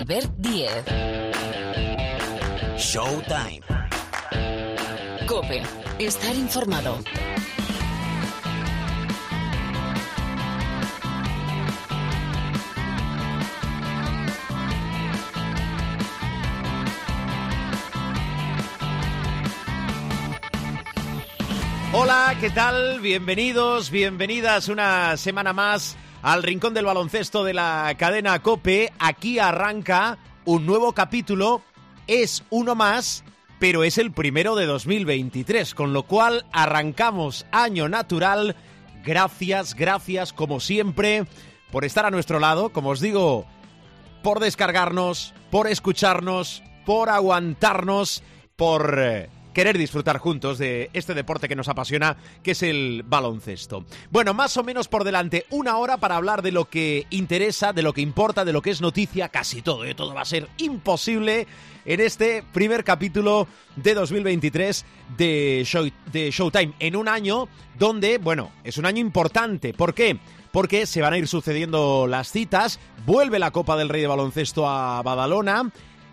Albert Diez. Showtime. Cope. Estar informado. Hola, ¿qué tal? Bienvenidos, bienvenidas una semana más al Rincón del Baloncesto de la cadena Cope. Aquí arranca un nuevo capítulo. Es uno más, pero es el primero de 2023, con lo cual arrancamos año natural. Gracias, gracias, como siempre, por estar a nuestro lado. Como os digo, por descargarnos, por escucharnos, por aguantarnos, por eh, querer disfrutar juntos de este deporte que nos apasiona, que es el baloncesto. Bueno, más o menos por delante una hora para hablar de lo que interesa, de lo que importa, de lo que es noticia, casi todo, ¿eh? todo va a ser imposible en este primer capítulo de 2023 de, Show, de Showtime, en un año donde, bueno, es un año importante. ¿Por qué? Porque se van a ir sucediendo las citas, vuelve la Copa del Rey de Baloncesto a Badalona,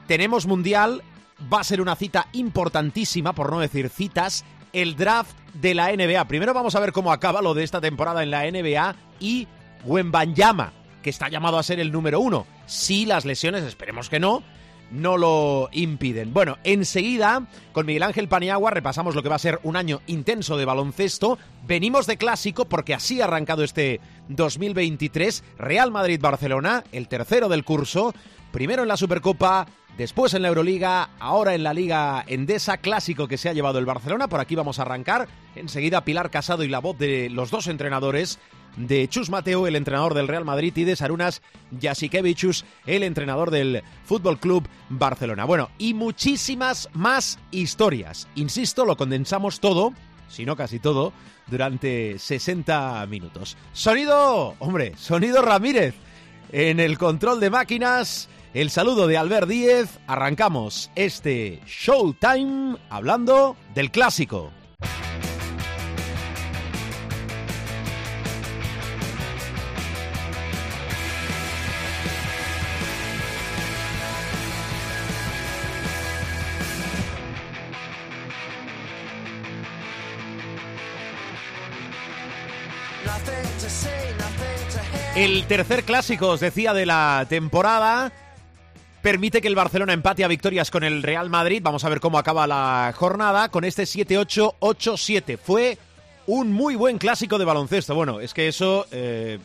tenemos Mundial, va a ser una cita importantísima, por no decir citas, el draft de la NBA. Primero vamos a ver cómo acaba lo de esta temporada en la NBA y Wembanyama, que está llamado a ser el número uno. Si las lesiones, esperemos que no, no lo impiden. Bueno, enseguida, con Miguel Ángel Paniagua repasamos lo que va a ser un año intenso de baloncesto. Venimos de clásico porque así ha arrancado este 2023. Real Madrid-Barcelona, el tercero del curso. Primero en la Supercopa, después en la Euroliga, ahora en la Liga Endesa, clásico que se ha llevado el Barcelona. Por aquí vamos a arrancar. Enseguida Pilar Casado y la voz de los dos entrenadores de Chus Mateo, el entrenador del Real Madrid, y de Sarunas Jasikevichus, el entrenador del Fútbol Club Barcelona. Bueno, y muchísimas más historias. Insisto, lo condensamos todo, si no casi todo, durante 60 minutos. Sonido, hombre, sonido Ramírez. En el control de máquinas, el saludo de Albert Díez. Arrancamos este Showtime hablando del clásico. El tercer clásico, os decía, de la temporada permite que el Barcelona empate a victorias con el Real Madrid. Vamos a ver cómo acaba la jornada con este 7-8-8-7. Fue un muy buen clásico de baloncesto. Bueno, es que eso eh,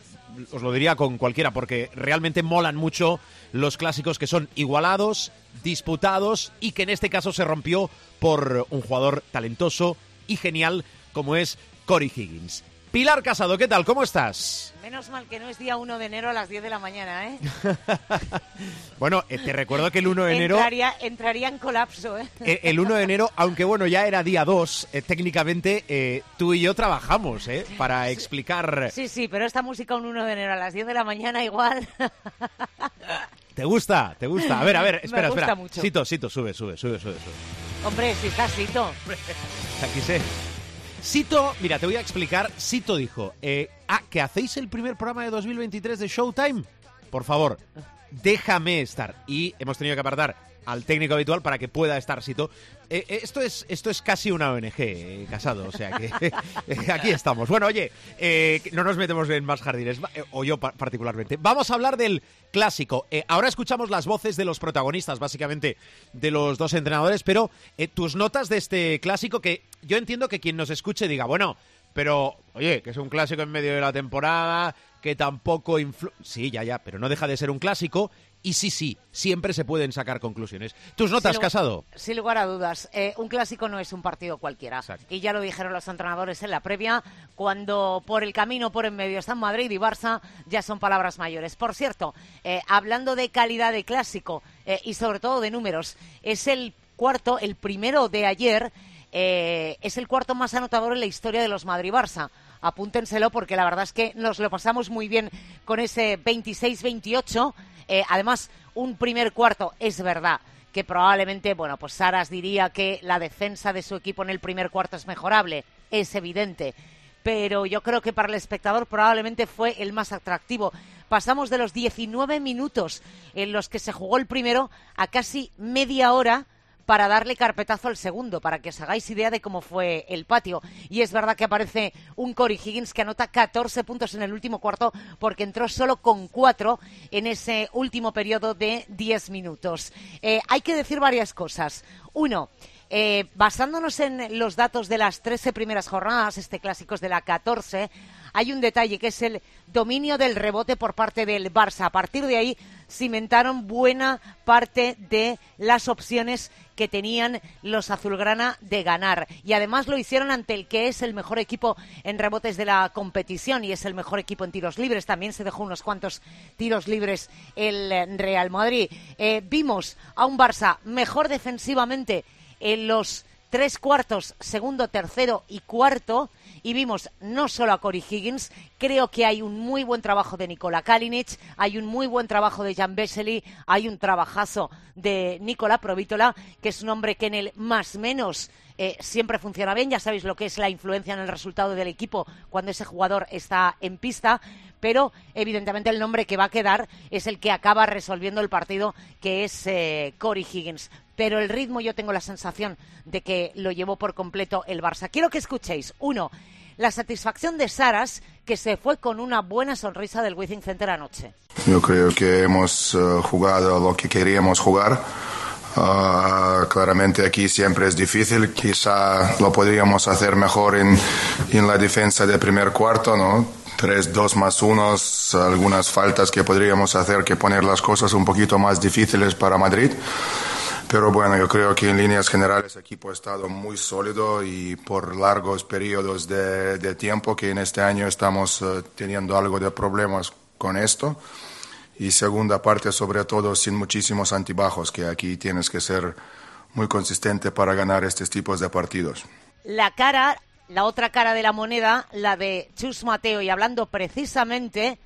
os lo diría con cualquiera, porque realmente molan mucho los clásicos que son igualados, disputados y que en este caso se rompió por un jugador talentoso y genial como es Cory Higgins. Pilar Casado, ¿qué tal? ¿Cómo estás? Menos mal que no es día 1 de enero a las 10 de la mañana, ¿eh? bueno, eh, te recuerdo que el 1 de enero... Entraría, entraría en colapso, ¿eh? eh el 1 de enero, aunque bueno, ya era día 2, eh, técnicamente eh, tú y yo trabajamos, ¿eh? Para explicar... Sí, sí, pero esta música un 1 de enero a las 10 de la mañana igual... ¿Te gusta? ¿Te gusta? A ver, a ver, espera, Me gusta espera. mucho. Sito, Sito, sube, sube, sube, sube. sube. Hombre, si está Sito. Aquí sé. Sito, mira, te voy a explicar. Sito dijo, eh, ah, que hacéis el primer programa de 2023 de Showtime. Por favor, déjame estar. Y hemos tenido que apartar al técnico habitual para que pueda estar Sito. Eh, eh, esto, es, esto es casi una ONG, eh, casado, o sea que aquí estamos. Bueno, oye, no nos metemos en más jardines, o yo pa- particularmente. Vamos a hablar del clásico. Ahora escuchamos las voces de los protagonistas, básicamente de los dos entrenadores, pero tus notas de este clásico que yo entiendo que quien nos escuche diga, bueno, pero oye, que es un clásico en medio de la temporada, que tampoco influ... Sí, ya, ya, pero no deja de ser un clásico y sí, sí, siempre se pueden sacar conclusiones. ¿Tus notas, Sin Casado? Sin lugar a dudas, eh, un clásico no es un partido cualquiera. Exacto. Y ya lo dijeron los entrenadores en la previa, cuando por el camino, por en medio están Madrid y Barça, ya son palabras mayores. Por cierto, eh, hablando de calidad de clásico eh, y sobre todo de números, es el cuarto, el primero de ayer, eh, es el cuarto más anotador en la historia de los Madrid-Barça. Apúntenselo porque la verdad es que nos lo pasamos muy bien con ese 26-28. Eh, además, un primer cuarto, es verdad, que probablemente, bueno, pues Saras diría que la defensa de su equipo en el primer cuarto es mejorable, es evidente. Pero yo creo que para el espectador probablemente fue el más atractivo. pasamos de los 19 minutos en los que se jugó el primero a casi media hora para darle carpetazo al segundo, para que os hagáis idea de cómo fue el patio. Y es verdad que aparece un Corey Higgins que anota 14 puntos en el último cuarto porque entró solo con 4 en ese último periodo de 10 minutos. Eh, hay que decir varias cosas. Uno, eh, basándonos en los datos de las 13 primeras jornadas, este clásico es de la 14, hay un detalle que es el dominio del rebote por parte del Barça. A partir de ahí cimentaron buena parte de las opciones que tenían los azulgrana de ganar. Y además lo hicieron ante el que es el mejor equipo en rebotes de la competición y es el mejor equipo en tiros libres. También se dejó unos cuantos tiros libres el Real Madrid. Eh, vimos a un Barça mejor defensivamente en los tres cuartos, segundo, tercero y cuarto y vimos no solo a Cory Higgins, creo que hay un muy buen trabajo de Nikola Kalinic, hay un muy buen trabajo de Jan Vesely, hay un trabajazo de Nikola Provítola, que es un hombre que en el más menos eh, siempre funciona bien. Ya sabéis lo que es la influencia en el resultado del equipo cuando ese jugador está en pista. Pero evidentemente el nombre que va a quedar es el que acaba resolviendo el partido, que es eh, Corey Higgins. Pero el ritmo yo tengo la sensación de que lo llevó por completo el Barça. Quiero que escuchéis, uno, la satisfacción de Saras, que se fue con una buena sonrisa del Withing Center anoche. Yo creo que hemos eh, jugado lo que queríamos jugar. Ah, claramente aquí siempre es difícil, quizá lo podríamos hacer mejor en, en la defensa del primer cuarto, ¿no? Tres, dos más unos, algunas faltas que podríamos hacer que poner las cosas un poquito más difíciles para Madrid. Pero bueno, yo creo que en líneas generales el equipo ha estado muy sólido y por largos periodos de, de tiempo que en este año estamos eh, teniendo algo de problemas con esto. Y segunda parte, sobre todo, sin muchísimos antibajos, que aquí tienes que ser muy consistente para ganar estos tipos de partidos. La cara, la otra cara de la moneda, la de Chus Mateo, y hablando precisamente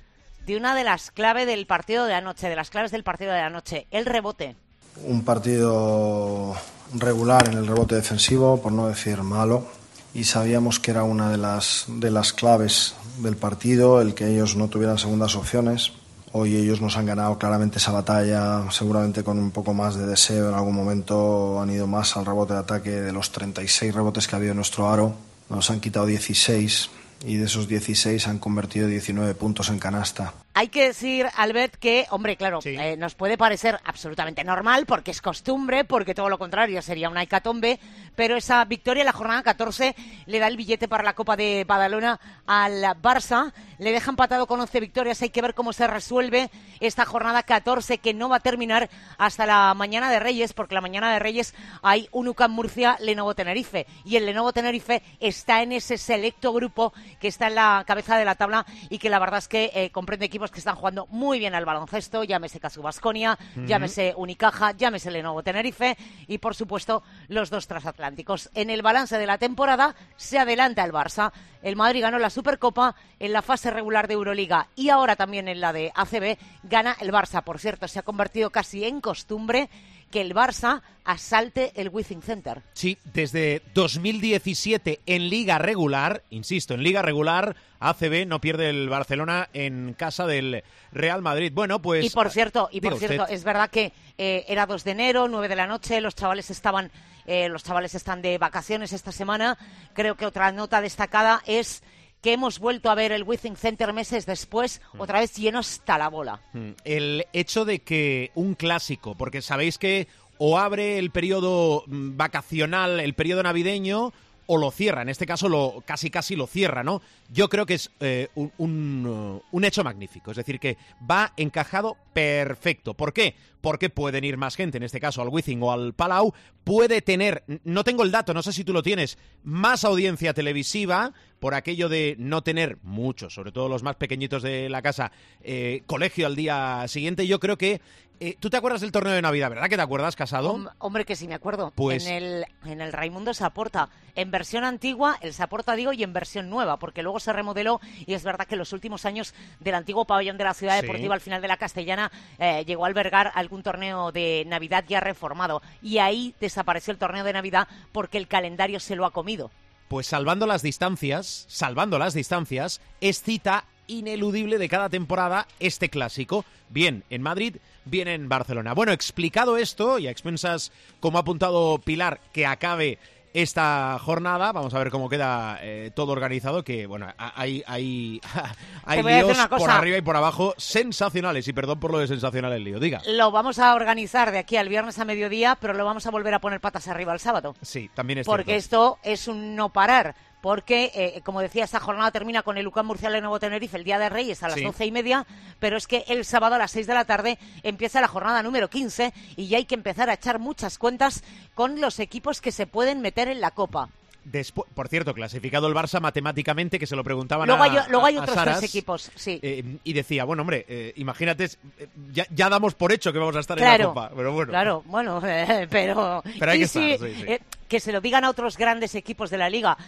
de una de las claves del partido de anoche, de las claves del partido de anoche, el rebote un partido regular en el rebote defensivo, por no decir malo, y sabíamos que era una de las, de las claves del partido, el que ellos no tuvieran segundas opciones. Hoy ellos nos han ganado claramente esa batalla, seguramente con un poco más de deseo. En algún momento han ido más al rebote de ataque de los 36 rebotes que ha habido en nuestro aro. Nos han quitado 16 y de esos 16 han convertido 19 puntos en canasta. Hay que decir, Albert, que, hombre, claro, eh, nos puede parecer absolutamente normal porque es costumbre, porque todo lo contrario sería una hecatombe, pero esa victoria en la jornada 14 le da el billete para la Copa de Badalona al Barça, le deja empatado con 11 victorias, hay que ver cómo se resuelve esta jornada 14 que no va a terminar hasta la mañana de Reyes, porque la mañana de Reyes hay un UCAM Murcia, Lenovo Tenerife, y el Lenovo Tenerife está en ese selecto grupo que está en la cabeza de la tabla y que la verdad es que eh, comprende equipos que están jugando muy bien al baloncesto, llámese Casu Basconia, llámese Unicaja, llámese Lenovo Tenerife y por supuesto los dos transatlánticos. En el balance de la temporada se adelanta el Barça. El Madrid ganó la Supercopa en la fase regular de Euroliga y ahora también en la de ACB gana el Barça. Por cierto, se ha convertido casi en costumbre que el Barça asalte el Withing Center. Sí, desde 2017 en liga regular, insisto, en liga regular, ACB no pierde el Barcelona en casa del Real Madrid. Bueno, pues... Y por cierto, y por cierto es verdad que eh, era 2 de enero, 9 de la noche, los chavales estaban... Eh, los chavales están de vacaciones esta semana. Creo que otra nota destacada es que hemos vuelto a ver el Withing Center meses después, mm. otra vez lleno hasta la bola. Mm. El hecho de que un clásico, porque sabéis que o abre el periodo mm, vacacional, el periodo navideño, o lo cierra. En este caso, lo, casi casi lo cierra, ¿no? Yo creo que es eh, un, un, un, hecho magnífico. Es decir, que va encajado perfecto. ¿Por qué? Porque pueden ir más gente, en este caso al Wizzing o al Palau. Puede tener, no tengo el dato, no sé si tú lo tienes, más audiencia televisiva por aquello de no tener muchos, sobre todo los más pequeñitos de la casa, eh, colegio al día siguiente. Yo creo que eh, ¿Tú te acuerdas del torneo de Navidad, verdad que te acuerdas, Casado? hombre, que sí me acuerdo. Pues... En el, en el Raimundo Saporta. En versión antigua, el Saporta, digo, y en versión nueva, porque luego se remodeló y es verdad que en los últimos años del antiguo pabellón de la Ciudad Deportiva, al final de la Castellana, eh, llegó a albergar algún torneo de Navidad ya reformado. Y ahí desapareció el torneo de Navidad porque el calendario se lo ha comido. Pues salvando las distancias, salvando las distancias, es cita ineludible de cada temporada, este clásico, bien en Madrid, bien en Barcelona. Bueno, explicado esto, y a expensas, como ha apuntado Pilar, que acabe esta jornada. Vamos a ver cómo queda eh, todo organizado, que bueno, hay, hay, hay líos por arriba y por abajo sensacionales, y perdón por lo de sensacional el lío, diga. Lo vamos a organizar de aquí al viernes a mediodía, pero lo vamos a volver a poner patas arriba el sábado. Sí, también es Porque esto es un no parar porque, eh, como decía, esta jornada termina con el Lucán Murcial de Nuevo Tenerife el Día de Reyes a las doce y media, pero es que el sábado a las seis de la tarde empieza la jornada número 15 y ya hay que empezar a echar muchas cuentas con los equipos que se pueden meter en la Copa. Después, por cierto, clasificado el Barça matemáticamente, que se lo preguntaban luego a, hay, luego hay otros tres equipos, sí. Eh, y decía, bueno, hombre, eh, imagínate, eh, ya, damos por hecho que vamos a estar en la Copa, pero bueno. Claro, bueno, pero... Pero hay que estar, que se lo digan a otros grandes equipos de la Liga.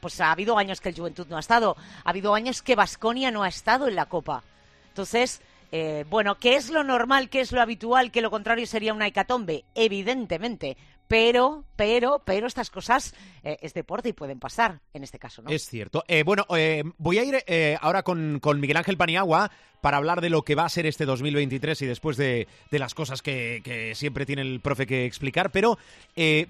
pues ha habido años que el Juventud no ha estado, ha habido años que Basconia no ha estado en la Copa. Entonces... bueno, ¿qué es lo normal? ¿Qué es lo habitual? Que lo contrario sería una hecatombe, evidentemente pero, pero, pero estas cosas eh, es deporte y pueden pasar en este caso, ¿no? Es cierto. Eh, bueno, eh, voy a ir ahora con, Miguel Ángel Paniagua para hablar de lo que va a ser este 2023 y después de, las cosas que, siempre tiene el profe que explicar, pero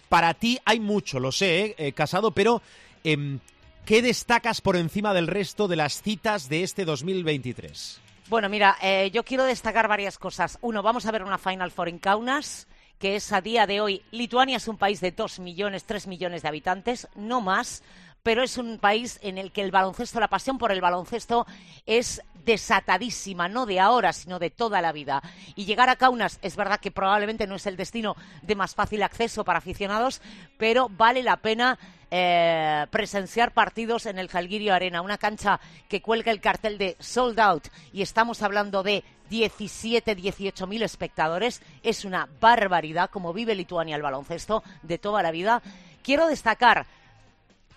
para ti hay mucho, lo sé, Casado, pero em, ¿qué destacas por encima del resto de las citas de este 2023? Bueno, mira, yo quiero destacar varias cosas. Uno, vamos a ver una Final Four en Kaunas que es a día de hoy, Lituania es un país de dos millones, tres millones de habitantes, no más, pero es un país en el que el baloncesto, la pasión por el baloncesto es desatadísima, no de ahora, sino de toda la vida. Y llegar a Kaunas es verdad que probablemente no es el destino de más fácil acceso para aficionados, pero vale la pena eh, presenciar partidos en el Jalgirio Arena, una cancha que cuelga el cartel de sold out y estamos hablando de 17, 18 mil espectadores. Es una barbaridad como vive Lituania el baloncesto de toda la vida. Quiero destacar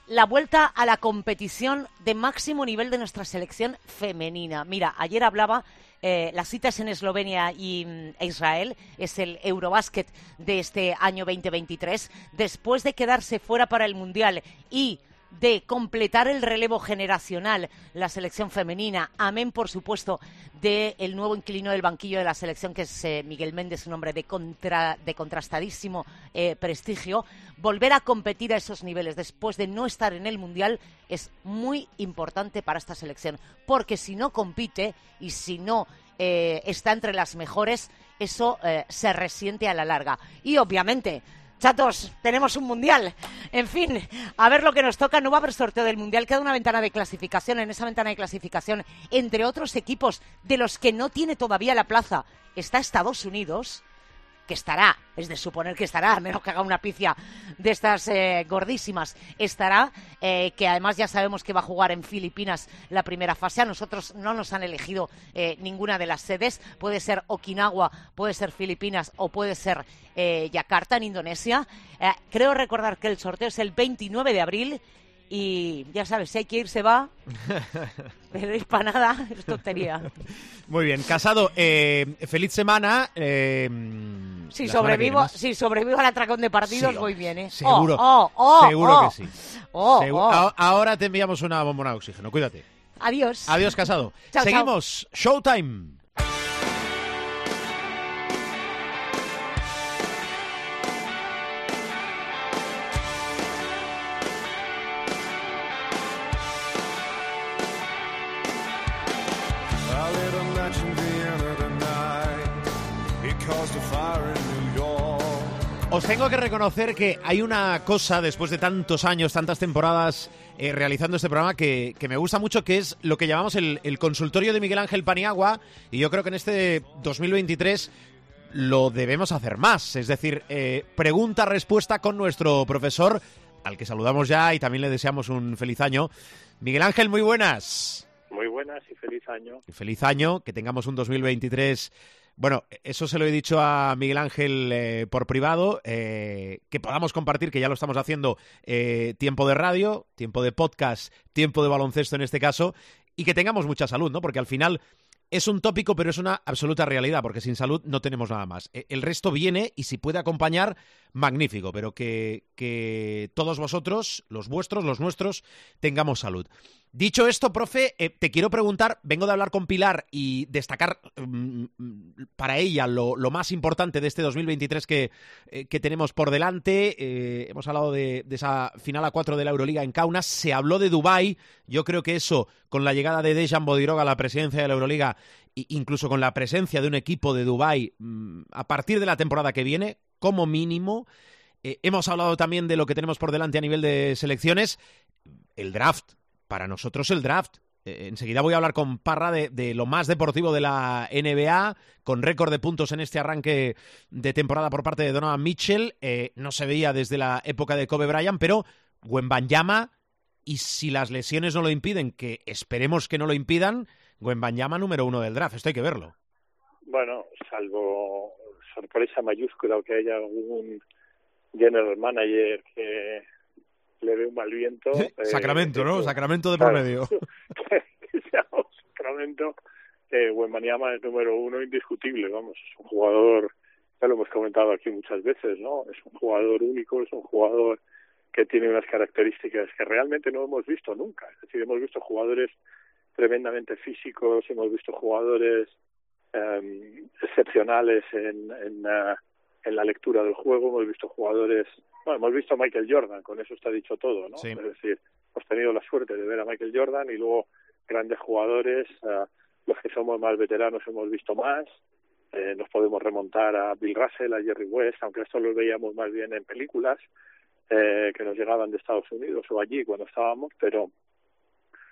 la vuelta a la competición de máximo nivel de nuestra selección femenina. Mira, ayer hablaba eh, las citas en Eslovenia y mm, Israel, es el Eurobásquet de este año 2023, después de quedarse fuera para el Mundial y de completar el relevo generacional, la selección femenina. Amén, por supuesto, del nuevo inquilino del banquillo de la selección, que es eh, Miguel Méndez, un hombre de, de contrastadísimo eh, prestigio. Volver a competir a esos niveles después de no estar en el Mundial es muy importante para esta selección, porque si no compite y si no eh, está entre las mejores, eso se resiente a la larga. Y obviamente Chatos, tenemos un mundial. En fin, a ver lo que nos toca. No va a haber sorteo del mundial. Queda una ventana de clasificación. En esa ventana de clasificación, entre otros equipos de los que no tiene todavía la plaza, está Estados Unidos que estará, es de suponer que estará, a menos que haga una picia de estas eh, gordísimas, estará, eh, que además ya sabemos que va a jugar en Filipinas la primera fase. A nosotros no nos han elegido eh, ninguna de las sedes, puede ser Okinawa, puede ser Filipinas o puede ser Yakarta en Indonesia. creo recordar que el sorteo es el 29 de abril y ya sabes, si hay que ir, se va. Pero para nada es tontería. Muy bien, Casado, feliz semana. Si sobrevivo, si sobrevivo al atracón de partidos, voy bien, ¿eh? Seguro. Oh, oh, oh, seguro que sí. Ahora te enviamos una bombona de oxígeno, cuídate. Adiós. Adiós, casado. Seguimos. Showtime. Os tengo que reconocer que hay una cosa, después de tantos años, tantas temporadas eh, realizando este programa, que, me gusta mucho, que es lo que llamamos el, consultorio de Miguel Ángel Paniagua. Y yo creo que en este 2023 lo debemos hacer más. Es decir, eh, pregunta-respuesta con nuestro profesor, al que saludamos ya y también le deseamos un feliz año. Miguel Ángel, muy buenas. Muy buenas y feliz año. Feliz año, que tengamos un 2023 bueno, eso se lo he dicho a Miguel Ángel eh, por privado, eh, que podamos compartir, que ya lo estamos haciendo, eh, tiempo de radio, tiempo de podcast, tiempo de baloncesto en este caso, y que tengamos mucha salud, ¿no? Porque al final es un tópico, pero es una absoluta realidad, porque sin salud no tenemos nada más. E, el resto viene y si puede acompañar, magnífico, pero que, que todos vosotros, los vuestros, los nuestros, tengamos salud. Dicho esto, profe, eh, te quiero preguntar, vengo de hablar con Pilar y destacar mm, para ella lo, más importante de este 2023 que, eh, que tenemos por delante. Eh, hemos hablado de, esa final a cuatro de la Euroliga en Kaunas, se habló de Dubái, yo creo que eso, con la llegada de Dejan Bodiroga a la presidencia de la Euroliga, incluso con la presencia de un equipo de Dubái mm, a partir de la temporada que viene, como mínimo, hemos hablado también de lo que tenemos por delante a nivel de selecciones, el draft para nosotros el draft. Eh, enseguida voy a hablar con Parra de, lo más deportivo de la NBA, con récord de puntos en este arranque de temporada por parte de Donovan Mitchell. Eh, no se veía desde la época de Kobe Bryant, pero Banyama, y si las lesiones no lo impiden, que esperemos que no lo impidan, Banyama número uno del draft. Esto hay que verlo. Bueno, salvo sorpresa mayúscula o que haya algún general manager que le ve un mal viento. Eh, Sacramento, ¿no? Sacramento de promedio. que sea un Sacramento. Eh, es número uno indiscutible, vamos, es un jugador, ya lo hemos comentado aquí muchas veces, ¿no? Es un jugador único, es un jugador que tiene unas características que realmente no hemos visto nunca. Es decir, hemos visto jugadores tremendamente físicos, hemos visto jugadores em, excepcionales en, en, uh, en la lectura del juego, hemos visto jugadores, bueno, hemos visto a Michael Jordan, con eso está dicho todo, ¿no? Es decir, hemos tenido la suerte de ver a Michael Jordan y luego grandes jugadores, uh, los que somos más veteranos hemos visto más, eh, nos podemos remontar a Bill Russell, a Jerry West, aunque esto lo veíamos más bien en películas eh, que nos llegaban de Estados Unidos o allí cuando estábamos, pero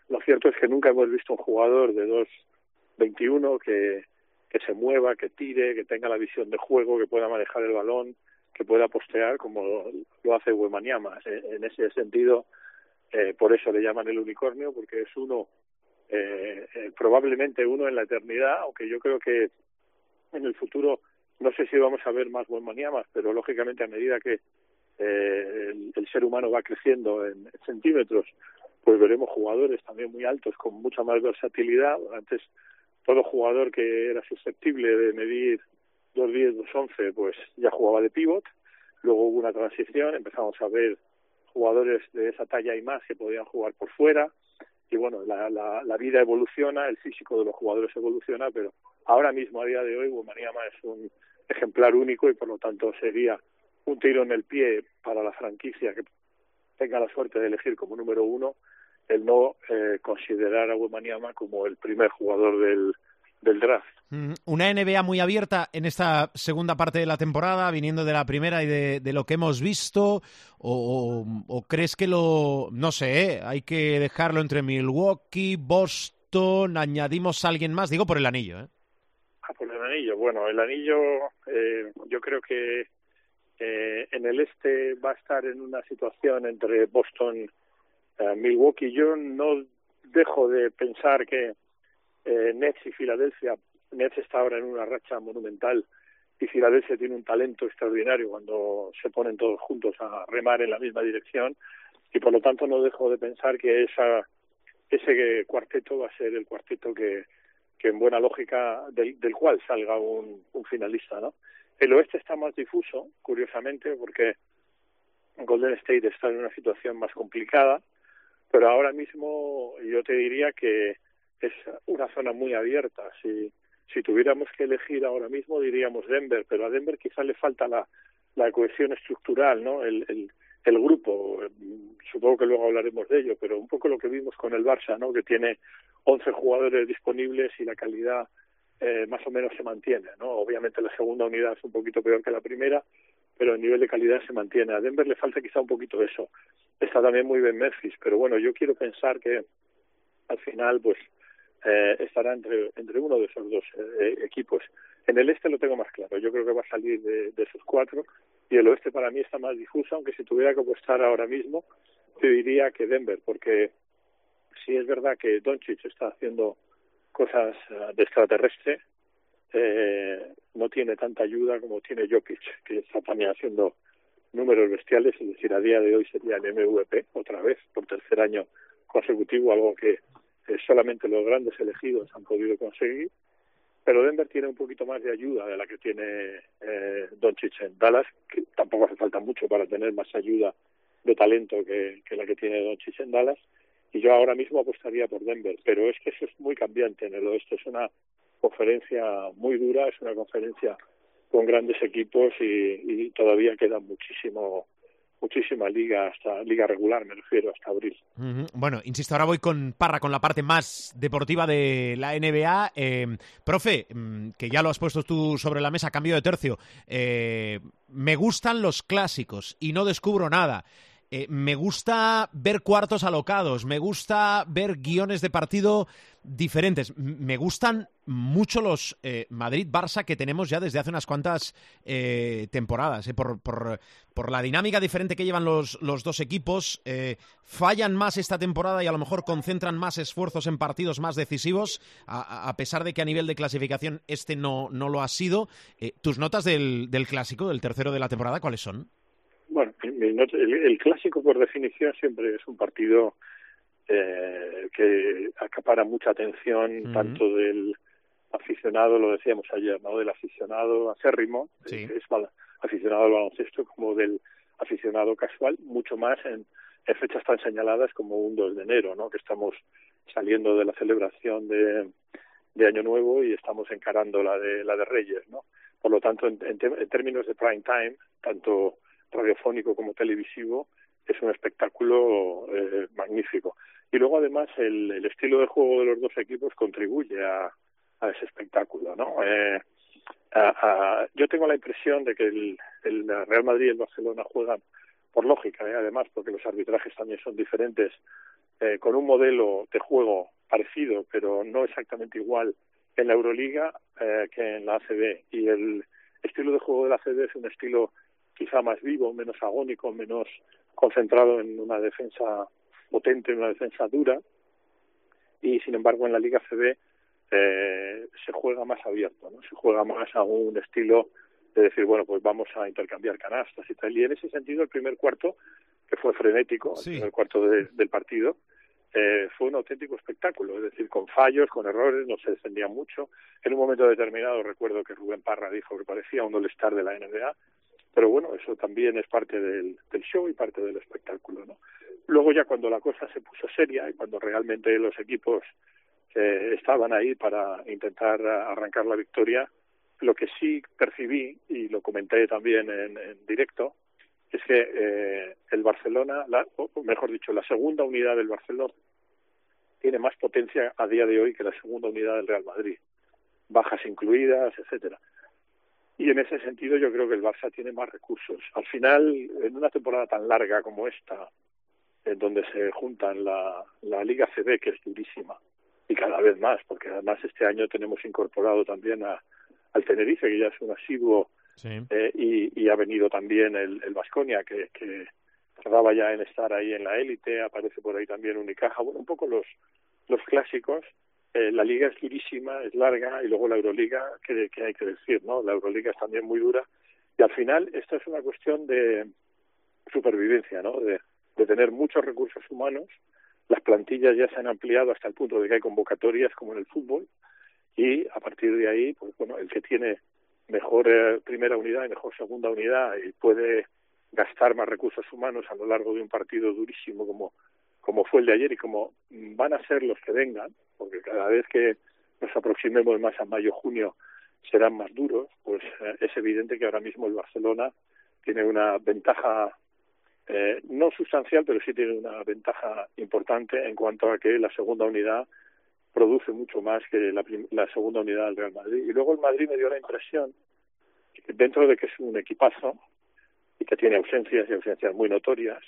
lo cierto es que nunca hemos visto un jugador de 2.21 que que se mueva, que tire, que tenga la visión de juego, que pueda manejar el balón, que pueda postear como lo hace Wemaniama. En ese sentido, eh, por eso le llaman el unicornio, porque es uno, eh, eh, probablemente uno en la eternidad, aunque yo creo que en el futuro no sé si vamos a ver más Wemaniamas, pero lógicamente a medida que el, el, ser humano va creciendo en centímetros, pues veremos jugadores también muy altos con mucha más versatilidad. Antes todo jugador que era susceptible de medir 2'10, 2'11, pues ya jugaba de pivot. Luego hubo una transición, empezamos a ver jugadores de esa talla y más que podían jugar por fuera. Y bueno, la, la, la vida evoluciona, el físico de los jugadores evoluciona, pero ahora mismo, a día de hoy, Womaniama es un ejemplar único y por lo tanto sería un tiro en el pie para la franquicia que tenga la suerte de elegir como número uno el no eh, considerar a Wemanyama como el primer jugador del, del draft. Mm, una NBA muy abierta en esta segunda parte de la temporada, viniendo de la primera y de, de lo que hemos visto, o, o, crees que lo, no sé, ¿eh? hay que dejarlo entre Milwaukee, Boston, añadimos a alguien más, digo por el anillo. ¿eh? Ah, por el anillo, bueno, el anillo eh, yo creo que eh, en el este va a estar en una situación entre Boston eh, Milwaukee. Yo no dejo de pensar que eh, Nets y Filadelfia, Nets está ahora en una racha monumental y Filadelfia tiene un talento extraordinario cuando se ponen todos juntos a remar en la misma dirección y por lo tanto no dejo de pensar que esa ese cuarteto va a ser el cuarteto que, en buena lógica del, del cual salga un, un finalista, ¿no? El oeste está más difuso, curiosamente, porque Golden State está en una situación más complicada pero ahora mismo yo te diría que es una zona muy abierta. Si, si tuviéramos que elegir ahora mismo diríamos Denver, pero a Denver quizá le falta la, la cohesión estructural, ¿no? El, el, el grupo, supongo que luego hablaremos de ello, pero un poco lo que vimos con el Barça, ¿no? Que tiene 11 jugadores disponibles y la calidad eh, más o menos se mantiene, ¿no? Obviamente la segunda unidad es un poquito peor que la primera, pero el nivel de calidad se mantiene. A Denver le falta quizá un poquito eso. Está también muy bien Memphis, pero bueno, yo quiero pensar que al final pues eh, estará entre, entre uno de esos dos eh, equipos. En el este lo tengo más claro, yo creo que va a salir de, esos cuatro y el oeste para mí está más difuso, aunque si tuviera que apostar ahora mismo, te diría que Denver, porque si es verdad que Doncic está haciendo cosas eh, de extraterrestre, eh, no tiene tanta ayuda como tiene Jokic, que está también haciendo números bestiales, es decir, a día de hoy sería el MVP otra vez, por tercer año consecutivo, algo que eh, solamente los grandes elegidos han podido conseguir. pero Denver tiene un poquito más de ayuda de la que tiene eh, Doncic en Dallas, que tampoco hace falta mucho para tener más ayuda de talento que, que la que tiene Doncic en Dallas, y yo ahora mismo apostaría por Denver, pero es que eso es muy cambiante en el oeste, es una conferencia muy dura, es una conferencia con grandes equipos y, y todavía queda muchísimo muchísima liga hasta liga regular me refiero hasta abril. Bueno insisto ahora voy con Parra con la parte más deportiva de la NBA eh, profe mm, que ya lo has puesto tú sobre la mesa cambio de tercio. Eh, me gustan los clásicos y no descubro nada eh, me gusta ver cuartos alocados, me gusta ver guiones de partido diferentes. Me gustan mucho los eh, Madrid-Barça que tenemos ya desde hace unas cuantas eh, temporadas, por, la dinámica diferente que llevan los, dos equipos. fallan más esta temporada y a lo mejor concentran más esfuerzos en partidos más decisivos, a, pesar de que a nivel de clasificación este no, no lo ha sido. ¿Tus notas del clásico, del tercero de la temporada, cuáles son? Bueno, el, clásico por definición siempre es un partido eh, que acapara mucha atención tanto del aficionado, lo decíamos ayer, ¿no? Del aficionado acérrimo, que es aficionado al baloncesto, como del aficionado casual, mucho más en, fechas tan señaladas como un 2 de enero, ¿no? Que estamos saliendo de la celebración de, de Año Nuevo y estamos encarando la de la de Reyes, ¿no? Por lo tanto, en, en términos de prime time, tanto radiofónico como televisivo, es un espectáculo eh, magnífico. Y luego, además, el, el, estilo de juego de los dos equipos contribuye a, a ese espectáculo, ¿no? Eh, a, yo tengo la impresión de que el, el, Real Madrid y el Barcelona juegan, por lógica, ¿eh? además, porque los arbitrajes también son diferentes, eh, con un modelo de juego parecido, pero no exactamente igual en la Euroliga eh, que en la ACB. Y el estilo de juego de la ACB es un estilo quizá más vivo, menos agónico, menos concentrado en una defensa potente, en una defensa dura, y sin embargo en la Liga CB eh, se juega más abierto, ¿no? se juega más a un estilo de decir, bueno, pues vamos a intercambiar canastas y tal. Y en ese sentido, el primer cuarto, que fue frenético, el primer cuarto del partido, eh, fue un auténtico espectáculo, es decir, con fallos, con errores, no se defendía mucho. En un momento determinado recuerdo que Rubén Parra dijo que parecía un all-star de la NBA, pero bueno, eso también es parte del, del show y parte del espectáculo, ¿no? Luego ya cuando la cosa se puso seria y cuando realmente los equipos eh, estaban ahí para intentar arrancar la victoria, lo que sí percibí y lo comenté también en, directo es que eh, el Barcelona, la, o mejor dicho, la segunda unidad del Barcelona tiene más potencia a día de hoy que la segunda unidad del Real Madrid, bajas incluidas, etcétera. Y en ese sentido yo creo que el Barça tiene más recursos. Al final, en una temporada tan larga como esta, en donde se juntan la, la Liga CB, que es durísima, y cada vez más, porque además este año tenemos incorporado también a, al Tenerife, que ya es un asiduo, eh, y, y, ha venido también el, el Vasconia, que, que tardaba ya en estar ahí en la élite, aparece por ahí también Unicaja, bueno, un poco los, los clásicos, eh, la liga es durísima, es larga, y luego la Euroliga, que, que hay que decir, ¿no? La Euroliga es también muy dura, y al final esto es una cuestión de supervivencia, ¿no? De, de tener muchos recursos humanos, las plantillas ya se han ampliado hasta el punto de que hay convocatorias como en el fútbol, y a partir de ahí, pues bueno, el que tiene mejor eh, primera unidad y mejor segunda unidad y puede gastar más recursos humanos a lo largo de un partido durísimo como como fue el de ayer y como van a ser los que vengan, porque cada vez que nos aproximemos más a mayo-junio serán más duros, pues eh, es evidente que ahora mismo el Barcelona tiene una ventaja eh, no sustancial, pero sí tiene una ventaja importante en cuanto a que la segunda unidad produce mucho más que la, la segunda unidad del Real Madrid. Y luego el Madrid me dio la impresión, dentro de que es un equipazo y que tiene ausencias y ausencias muy notorias,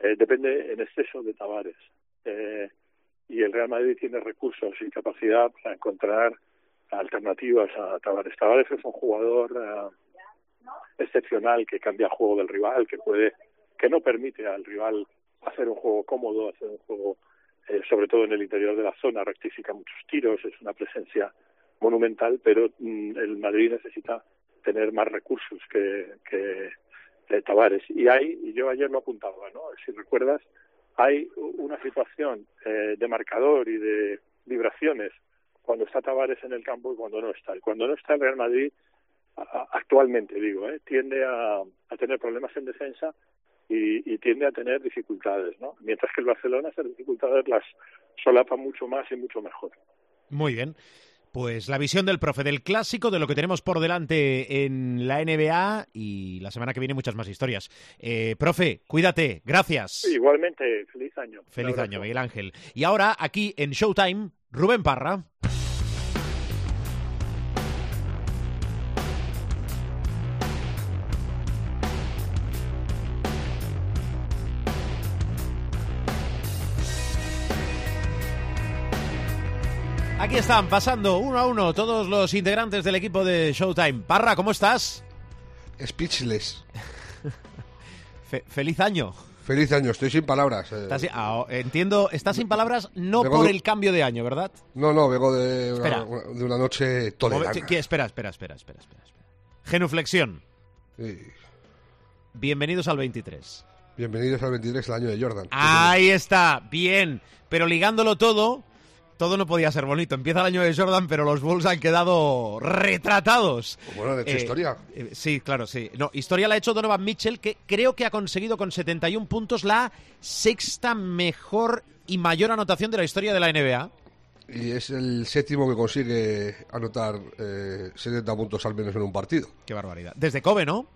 eh, depende en exceso de Tavares. Eh, y el Real Madrid tiene recursos y capacidad para encontrar alternativas a Tavares. Tavares es un jugador uh, excepcional que cambia el juego del rival, que puede, que no permite al rival hacer un juego cómodo, hacer un juego, eh, sobre todo en el interior de la zona, rectifica muchos tiros, es una presencia monumental, pero mm, el Madrid necesita tener más recursos que, que, de Tavares. Y hay, y yo ayer lo apuntaba, ¿no? Si recuerdas, hay una situación eh, de marcador y de vibraciones cuando está Tavares en el campo y cuando no está. Y cuando no está el Real Madrid, actualmente digo, ¿eh? tiende a, tener problemas en defensa y, y, tiende a tener dificultades, ¿no? Mientras que el Barcelona esas dificultades las solapa mucho más y mucho mejor. Muy bien. Pues la visión del profe del clásico, de lo que tenemos por delante en la NBA y la semana que viene muchas más historias. Eh, profe, cuídate, gracias. igualmente, feliz año. Feliz año, Miguel Ángel. Y ahora, aquí en Showtime, Rubén Parra. Aquí están, pasando uno a uno todos los integrantes del equipo de Showtime. Parra, ¿cómo estás? Speechless. feliz año. Feliz año, estoy sin palabras. Eh. Ah, entiendo, estás sin palabras no por el cambio de año, ¿verdad? No, no, vengo de, una, de una noche tolerana. Espera, espera, espera, espera, espera. Genuflexión. Bienvenidos al 23. Bienvenidos al 23, el año de Jordan. Ahí está, bien. Pero ligándolo todo, todo no podía ser bonito. Empieza el año de Jordan, pero los Bulls han quedado retratados. Bueno, de hecho, eh, historia. Eh, sí, claro, sí. No, historia la ha hecho Donovan Mitchell, que creo que ha conseguido con 71 puntos la sexta mejor y mayor anotación de la historia de la NBA. Y es el séptimo que consigue anotar 70 eh, puntos al menos en un partido. Qué barbaridad. Desde Kobe, ¿no?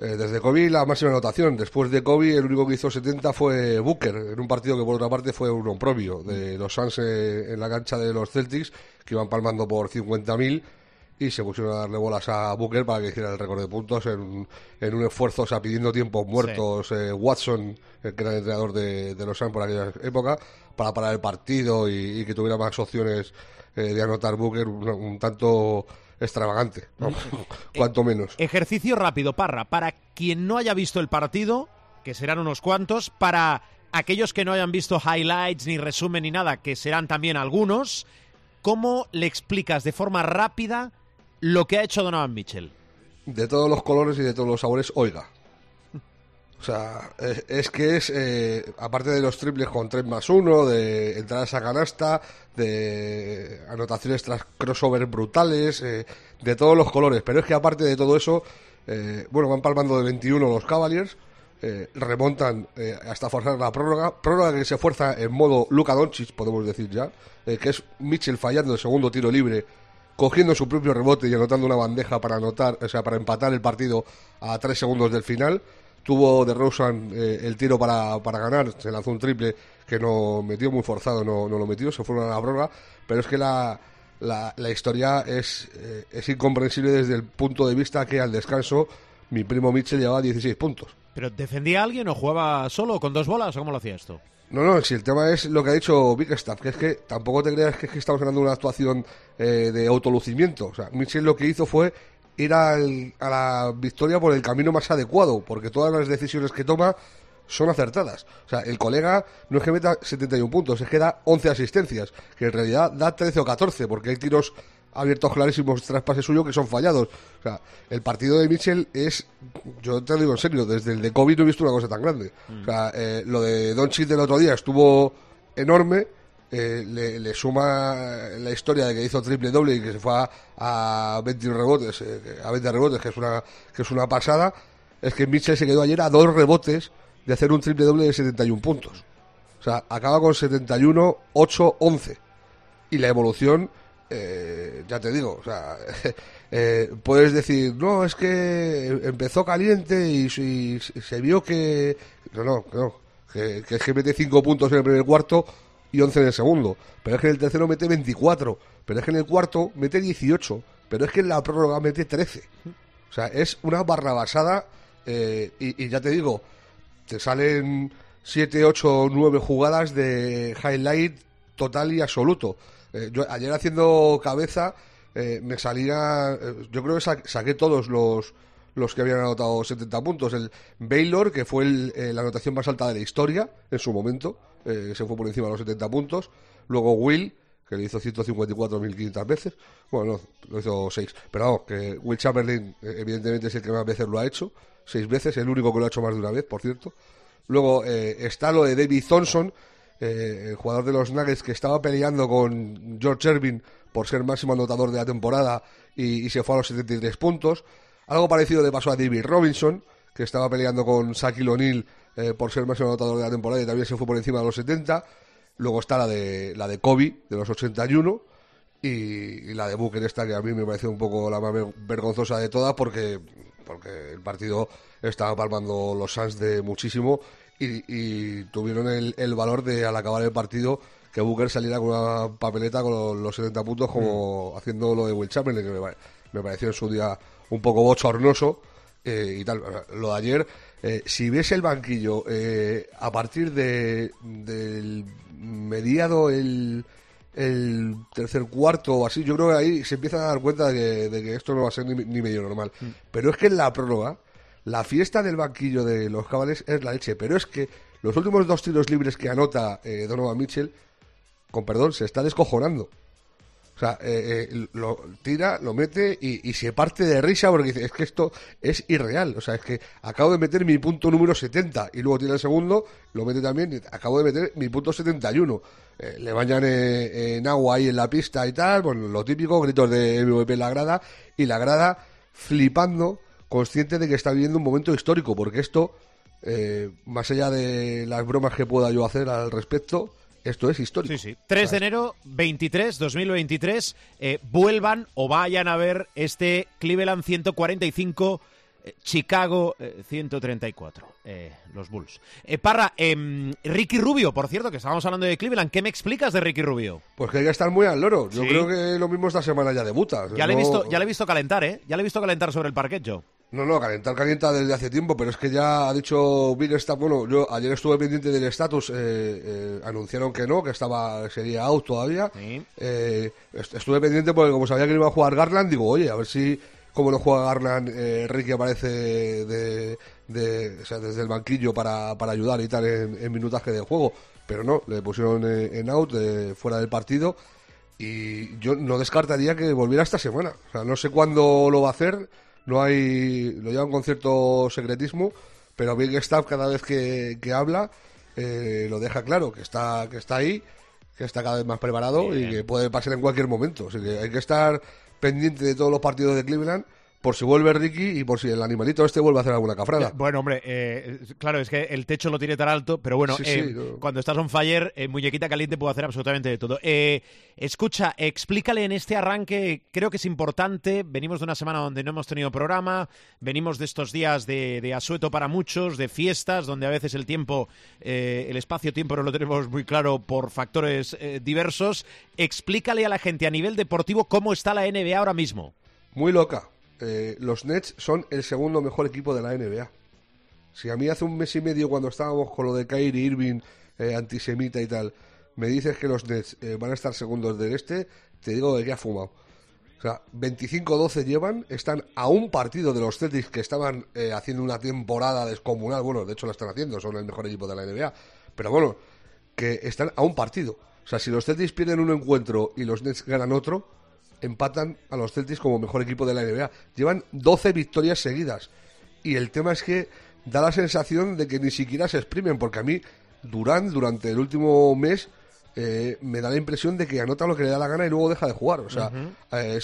Eh, desde Kobe la máxima anotación. Después de Kobe el único que hizo 70 fue Booker, en un partido que por otra parte fue un propio de los Suns eh, en la cancha de los Celtics, que iban palmando por 50.000 y se pusieron a darle bolas a Booker para que hiciera el récord de puntos en, en un esfuerzo, o sea, pidiendo tiempos muertos. Eh, Watson, que era el entrenador de, los Suns por aquella época, para parar el partido y, que tuviera más opciones de anotar Booker, un tanto extravagante, cuanto menos. Ejercicio rápido, Parra, para quien no haya visto el partido, que serán unos cuantos, para aquellos que no hayan visto highlights, ni resumen, ni nada, que serán también algunos, ¿cómo le explicas de forma rápida lo que ha hecho Donovan Mitchell? De todos los colores y de todos los sabores, oiga. O sea, es, que es, eh, aparte de los triples con 3 más 1, de entradas a canasta, de anotaciones tras crossover brutales, eh, de todos los colores. Pero es que aparte de todo eso, eh, bueno, van palmando de 21 los Cavaliers, remontan hasta forzar la prórroga, prórroga que se fuerza en modo Luka Doncic, podemos decir ya, que es Mitchell fallando el segundo tiro libre cogiendo su propio rebote y anotando una bandeja para anotar, o sea, para empatar el partido a tres segundos del final tuvo de Rosen eh, el tiro para, para, ganar, se lanzó un triple que no metió muy forzado, no, no lo metió, se fueron a la prórroga, pero es que la, la, historia es, eh, es incomprensible desde el punto de vista que al descanso mi primo Mitchell llevaba 16 puntos. ¿Pero defendía a alguien o jugaba solo con dos bolas o cómo lo hacía esto? No, no, si el tema es lo que ha dicho Bigstaff, que es que tampoco te creas que, es que estamos hablando de una actuación eh, de autolucimiento. O sea, Mitchell lo que hizo fue ir a la victoria por el camino más adecuado, porque todas las decisiones que toma son acertadas. O sea, el colega no es que meta 71 puntos, es que da 11 asistencias, que en realidad da 13 o 14, porque hay tiros abiertos clarísimos tras pase suyo que son fallados. O sea, el partido de Mitchell es, yo te lo digo en serio, desde el de COVID no he visto una cosa tan grande. O sea, eh, lo de Doncic del otro día estuvo enorme, eh, le, suma la historia de que hizo triple doble y que se fue a, 20 rebotes, eh, a 20 rebotes, que es una que es una pasada, es que Mitchell se quedó ayer a dos rebotes de hacer un triple doble de 71 puntos. O sea, acaba con 71, 8, 11. Y la evolución, eh, ya te digo, o sea, puedes decir, no, es que empezó caliente y, se vio que. No, no. Que, que es mete 5 puntos en el primer cuarto y 11 en el segundo. Pero es que en el tercero mete 24. Pero es que en el cuarto mete 18. Pero es que en la prórroga mete 13. O sea, es una barrabasada. Eh, y, ya te digo, te salen 7, 8, 9 jugadas de highlight total y absoluto. Eh, yo ayer haciendo cabeza eh, me salía. yo creo que saqué todos los los que habían anotado 70 puntos. El Baylor, que fue la anotación más alta de la historia en su momento, eh, se fue por encima de los 70 puntos. Luego Will, que le hizo 154.500 veces. Bueno, lo hizo 6. Pero vamos, que Will Chamberlain, eh, evidentemente, es el que más veces lo ha hecho. 6 veces, el único que lo ha hecho más de una vez, por cierto. Luego eh, está lo de David Thompson, el jugador de los Nuggets, que estaba peleando con George Irving por ser máximo anotador de la temporada y, se fue a los 73 puntos. Algo parecido le pasó a David Robinson, que estaba peleando con Shaquille O'Neal eh, por ser máximo anotador de la temporada y también se fue por encima de los 70. Luego está la de, la de Kobe, de los 81. Y, y la de Booker esta que a mí me parece un poco la más vergonzosa de todas porque, porque el partido estaba palmando los Suns de muchísimo y, tuvieron el, valor de al acabar el partido que Booker saliera con una papeleta con los, 70 puntos como mm. haciendo lo de Will Chamberlain que me, pareció en su día un poco bochornoso eh, y tal. Lo de ayer, eh, si ves el banquillo eh, a partir de del mediado el el tercer cuarto o así, yo creo que ahí se empieza a dar cuenta de que, esto no va a ser ni, medio normal. Mm. Pero es que en la prórroga, la fiesta del banquillo de los cabales es la leche. Pero es que los últimos dos tiros libres que anota eh, Donovan Mitchell, con perdón, se está descojonando. O sea, eh, eh, lo tira, lo mete y, se parte de risa porque dice, es que esto es irreal. O sea, es que acabo de meter mi punto número 70 y luego tira el segundo, lo mete también y acabo de meter mi punto 71. Eh, le bañan en agua ahí en la pista y tal, bueno, lo típico, gritos de MVP en la grada y la grada flipando, consciente de que está viviendo un momento histórico porque esto, más allá de las bromas que pueda yo hacer al respecto, esto es histórico. Sí, sí. 3 de enero 23, 2023, eh, vuelvan o vayan a ver este Cleveland 145. Eh, Chicago 134, eh, los Bulls. Parra, em, Ricky Rubio, por cierto, que estábamos hablando de Cleveland, ¿qué me explicas de Ricky Rubio? Pues que hay que estar muy al loro. Yo creo que lo mismo esta semana ya debuta. Ya, le he visto, ya le he visto calentar, ¿eh? Ya le he visto calentar sobre el parquet yo. No, no, calentar calienta desde hace tiempo, pero es que ya ha dicho Big Staff, bueno, yo ayer estuve pendiente del estatus, eh, eh, anunciaron que no, que estaba sería out todavía. Eh, estuve pendiente porque como sabía que iba a jugar Garland, digo, oye, a ver si como no juega Garland, Ricky aparece de, desde el banquillo para, ayudar y tal en, minutaje del juego. Pero no, le pusieron en out, fuera del partido. Y yo no descartaría que volviera esta semana. O sea, no sé cuándo lo va a hacer no hay, lo llevan con cierto secretismo, pero Big Staff cada vez que, habla eh, lo deja claro, que está, que está ahí, que está cada vez más preparado y que puede pasar en cualquier momento. Así que hay que estar pendiente de todos los partidos de Cleveland por si vuelve Ricky y por si el animalito este vuelve a hacer alguna cafrada. Bueno, hombre, eh, claro, es que el techo lo tiene tan alto, pero bueno, eh, cuando estás on fire, eh, muñequita caliente puede hacer absolutamente de todo. escucha, explícale en este arranque, creo que es importante, venimos de una semana donde no hemos tenido programa, venimos de estos días de, asueto para muchos, de fiestas, donde a veces el tiempo, el espacio-tiempo no lo tenemos muy claro por factores diversos. Explícale a la gente a nivel deportivo cómo está la NBA ahora mismo. Muy loca eh, los Nets son el segundo mejor equipo de la NBA. Si a mí hace un mes y medio cuando estábamos con lo de Kyrie Irving, eh, antisemita y tal, me dices que los Nets eh, van a estar segundos del este, te digo de que ha fumado. O sea, 25-12 llevan, están a un partido de los Celtics que estaban haciendo una temporada descomunal. Bueno, de hecho lo están haciendo, son el mejor equipo de la NBA. Pero bueno, que están a un partido. O sea, si los Celtics pierden un encuentro y los Nets ganan otro, empatan a los Celtics como mejor equipo de la NBA. Llevan 12 victorias seguidas. Y el tema es que da la sensación de que ni siquiera se exprimen, porque a mí Durán durante el último mes eh, me da la impresión de que anota lo que le da la gana y luego deja de jugar. O sea, eh,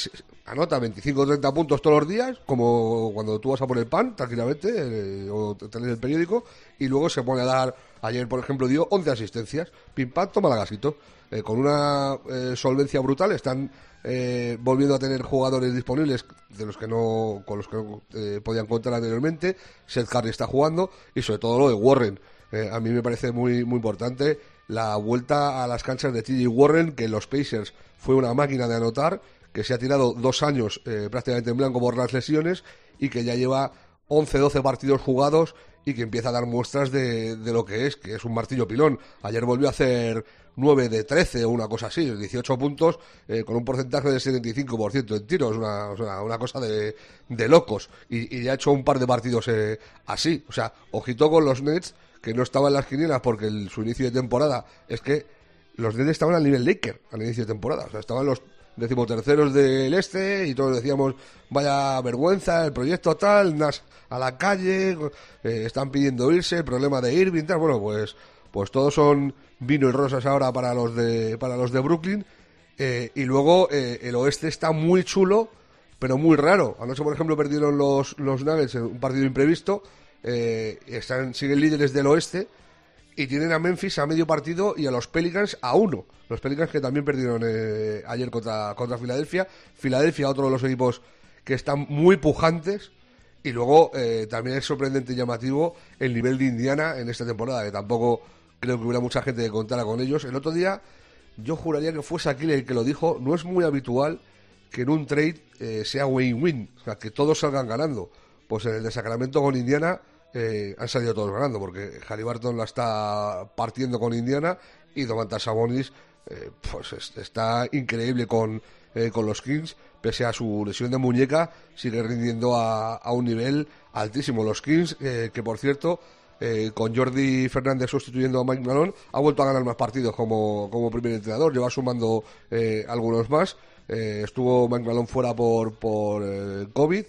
anota 25 o 30 puntos todos los días, como cuando tú vas a poner pan tranquilamente eh, o tenés el periódico, y luego se pone a dar. Ayer, por ejemplo, dio 11 asistencias. Pim pam, toma la gasito. Con una solvencia brutal. Están eh, volviendo a tener jugadores disponibles de los que no con los que no eh, podían contar anteriormente. Seth Curry está jugando y sobre todo lo de Warren. Eh, a mí me parece muy muy importante la vuelta a las canchas de TJ Warren, que los Pacers fue una máquina de anotar, que se ha tirado dos años prácticamente en blanco por las lesiones y que ya lleva 11-12 partidos jugados y que empieza a dar muestras de, de, lo que es, que es un martillo pilón. Ayer volvió a hacer 9 de 13 o una cosa así, 18 puntos eh, con un porcentaje de 75% en tiros, una, una cosa de, de locos. Y, ya ha hecho un par de partidos eh, así. O sea, ojito con los Nets, que no estaban en las quinielas porque su inicio de temporada es que los Nets estaban al nivel Laker al inicio de temporada. O sea, estaban los decimoterceros del este y todos decíamos vaya vergüenza el proyecto tal Nas a la calle eh, están pidiendo irse problema de Irving tal bueno pues pues todos son vino y rosas ahora para los de para los de Brooklyn Eh, y luego eh, el oeste está muy chulo, pero muy raro. Anoche, por ejemplo, perdieron los, los Nuggets en un partido imprevisto. Eh, están, siguen líderes del oeste y tienen a Memphis a medio partido y a los Pelicans a uno. Los Pelicans que también perdieron eh, ayer contra, contra Filadelfia. Filadelfia, otro de los equipos que están muy pujantes. Y luego eh, también es sorprendente y llamativo el nivel de Indiana en esta temporada, que tampoco creo que hubiera mucha gente que contara con ellos. El otro día yo juraría que fue Shaquille el que lo dijo. No es muy habitual que en un trade eh, sea win-win, o sea, que todos salgan ganando. Pues en el de Sacramento con Indiana eh, han salido todos ganando, porque Halliburton la está partiendo con Indiana y Domantas Sabonis eh, pues es- está increíble con, eh, con los Kings, pese a su lesión de muñeca, sigue rindiendo a, a un nivel altísimo. Los Kings, que por cierto, con Jordi Fernández sustituyendo a Mike Malone, ha vuelto a ganar más partidos como, como primer entrenador, lleva sumando algunos más. Estuvo Mike Malone fuera por, por COVID,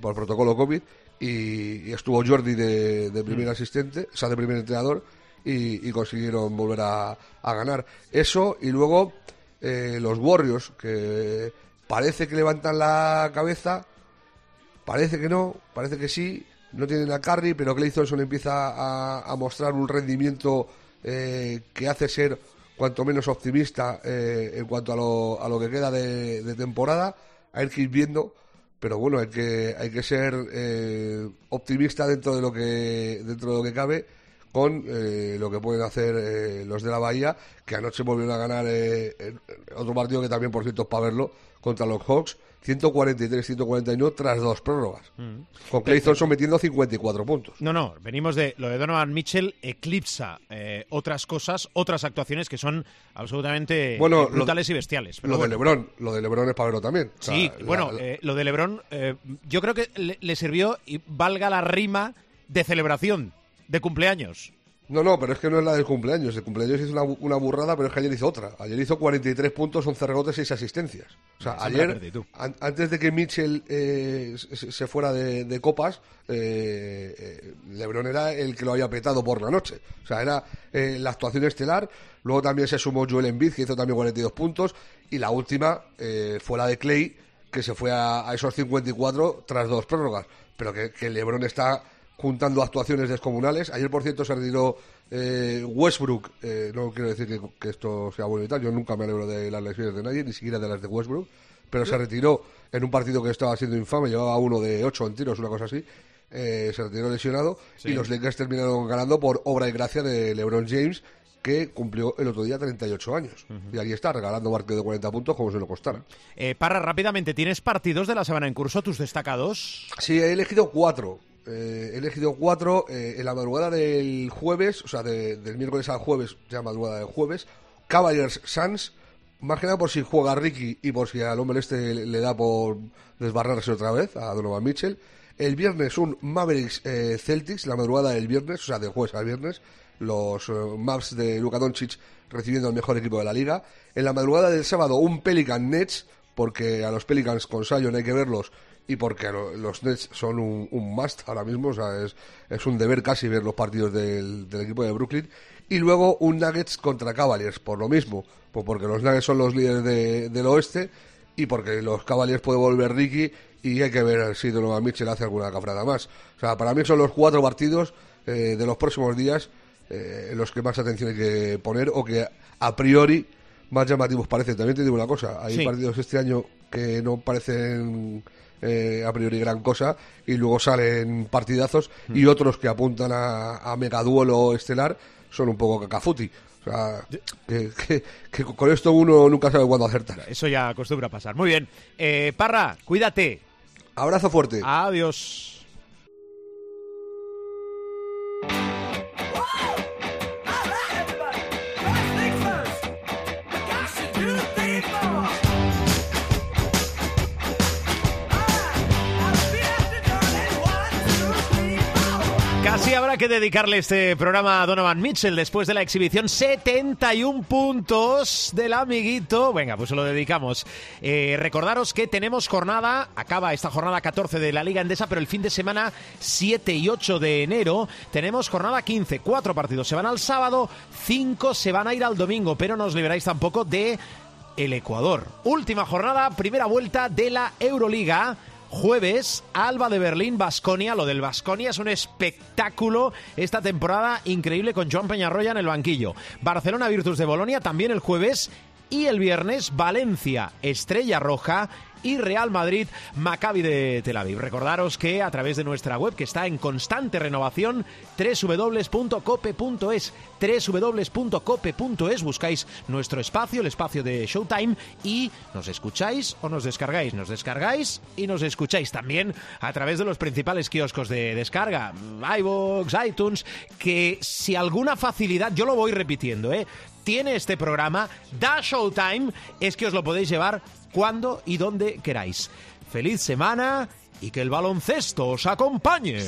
por protocolo COVID, y, y estuvo Jordi de, de primer asistente, o sea, de primer entrenador, y, y consiguieron volver a, a ganar. Eso, y luego eh, los Warriors, que parece que levantan la cabeza, parece que no, parece que sí, no tienen a Curry, pero Clay Thompson empieza a, a mostrar un rendimiento eh, que hace ser cuanto menos optimista eh, en cuanto a lo, a lo que queda de, de temporada. Que ir viendo, pero bueno, hay que, hay que ser eh, optimista dentro de lo que, dentro de lo que cabe con eh, lo que pueden hacer eh, los de la Bahía, que anoche volvieron a ganar eh, otro partido que también, por cierto, es para verlo, contra los Hawks, 143-141 tras dos prórrogas, con Clay Thompson metiendo 54 puntos. No, no, venimos de lo de Donovan Mitchell eclipsa eh, otras cosas, otras actuaciones que son absolutamente Bueno, eh, lo- brutales y bestiales. Pero Lo de. LeBron, lo de LeBron es para verlo también. O sea, Sí, la- bueno, la- eh, lo de LeBron, eh, yo creo que le, le sirvió y valga la rima de celebración de cumpleaños. No, no, pero es que no es la del cumpleaños. El cumpleaños hizo una, una burrada, pero es que ayer hizo otra. Ayer hizo 43 puntos, 11 rebotes, 6 asistencias. O sea, Siempre ayer, perdí, tú. an- antes de que Mitchell eh, se, se fuera de, de copas, eh, eh, LeBron era el que lo había petado por la noche. O sea, era eh, la actuación estelar. Luego también se sumó Joel Embiid, que hizo también 42 puntos. Y la última eh, fue la de Clay, que se fue a, a esos 54 tras dos prórrogas. Pero que, que LeBron está juntando actuaciones descomunales. Ayer, por cierto, se retiró eh, Westbrook. Eh, no quiero decir que, que esto sea bueno y tal. Yo nunca me alegro de las lesiones de nadie, ni siquiera de las de Westbrook. Pero se retiró en un partido que estaba siendo infame. Llevaba uno de ocho en tiros, una cosa así. Eh, se retiró lesionado y los Lakers terminaron ganando por obra y gracia de LeBron James que cumplió el otro día 38 años. Y ahí está, regalando partido de 40 puntos como se lo costara. Eh, Parra, rápidamente, ¿tienes partidos de la semana en curso, tus destacados? Sí, he elegido cuatro. Eh, he elegido cuatro eh, en la madrugada del jueves, o sea, de- del miércoles al jueves, ya madrugada del jueves. Cavaliers Suns, más que nada por si juega Ricky y por si al hombre este le, da por desbarrarse otra vez a Donovan Mitchell. El viernes un Mavericks eh, Celtics, la madrugada del viernes, o sea, del jueves al viernes. Los Mavs de Luka Doncic recibiendo al mejor equipo de la liga. En la madrugada del sábado un Pelican Nets, porque a los Pelicans con Sion hay que verlos y porque lo- los Nets son un, un must ahora mismo, o sea, es, es un deber casi ver los partidos del, del equipo de Brooklyn. Y luego un Nuggets contra Cavaliers, por lo mismo, pues porque los Nuggets son los líderes de- del oeste y porque los Cavaliers puede volver Ricky y hay que ver si Donovan Mitchell hace alguna cafrada más. O sea, para mí son los cuatro partidos eh, de los próximos días eh, los que más atención hay que poner o que a priori más llamativos parecen. También te digo una cosa, hay Sí. partidos este año que no parecen eh, a priori gran cosa y luego salen partidazos y otros que apuntan a, a megaduelo estelar son un poco cacafuti. O sea, que, que- que con esto uno nunca sabe cuándo acertar. Eso ya acostumbra pasar. Muy bien. Eh, Parra, cuídate. Abrazo fuerte. Adiós. Que dedicarle este programa a Donovan Mitchell después de la exhibición 71 puntos del amiguito. Venga, pues se lo dedicamos. Eh, recordaros que tenemos jornada, acaba esta jornada 14 de la Liga Endesa, pero el fin de semana 7 y 8 de enero tenemos jornada 15. Cuatro partidos se van al sábado, cinco se van a ir al domingo, pero no os liberáis tampoco de el Ecuador. Última jornada, primera vuelta de la Euroliga. Jueves, Alba de Berlín, Basconia. Lo del Basconia es un espectáculo esta temporada increíble con Joan Peñarroya en el banquillo. Barcelona Virtus de Bolonia también el jueves. Y el viernes, Valencia, Estrella Roja y Real Madrid, Maccabi de Tel Aviv. Recordaros que a través de nuestra web, que está en constante renovación, www.cope.es, www.cope.es, buscáis nuestro espacio, el espacio de Showtime, y nos escucháis o nos descargáis. Nos descargáis y nos escucháis también a través de los principales kioscos de descarga, iVoox, iTunes, que si alguna facilidad, yo lo voy repitiendo, ¿eh? Tiene este programa, da Showtime, es que os lo podéis llevar cuando y donde queráis. Feliz semana y que el baloncesto os acompañe.